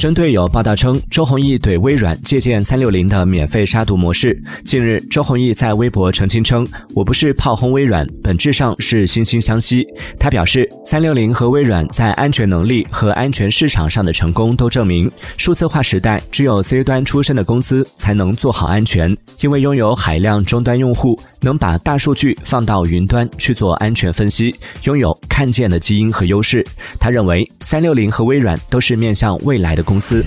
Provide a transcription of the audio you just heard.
针对有报道称周鸿祎怼微软借鉴三六零的免费杀毒模式，近日周鸿祎在微博澄清称：“我不是炮轰微软，本质上是惺惺相惜。”他表示，三六零和微软在安全能力和安全市场上的成功都证明，数字化时代只有 C 端出身的公司才能做好安全，因为拥有海量终端用户，能把大数据放到云端去做安全分析，拥有看见的基因和优势。他认为，三六零和微软都是面向未来的。公司。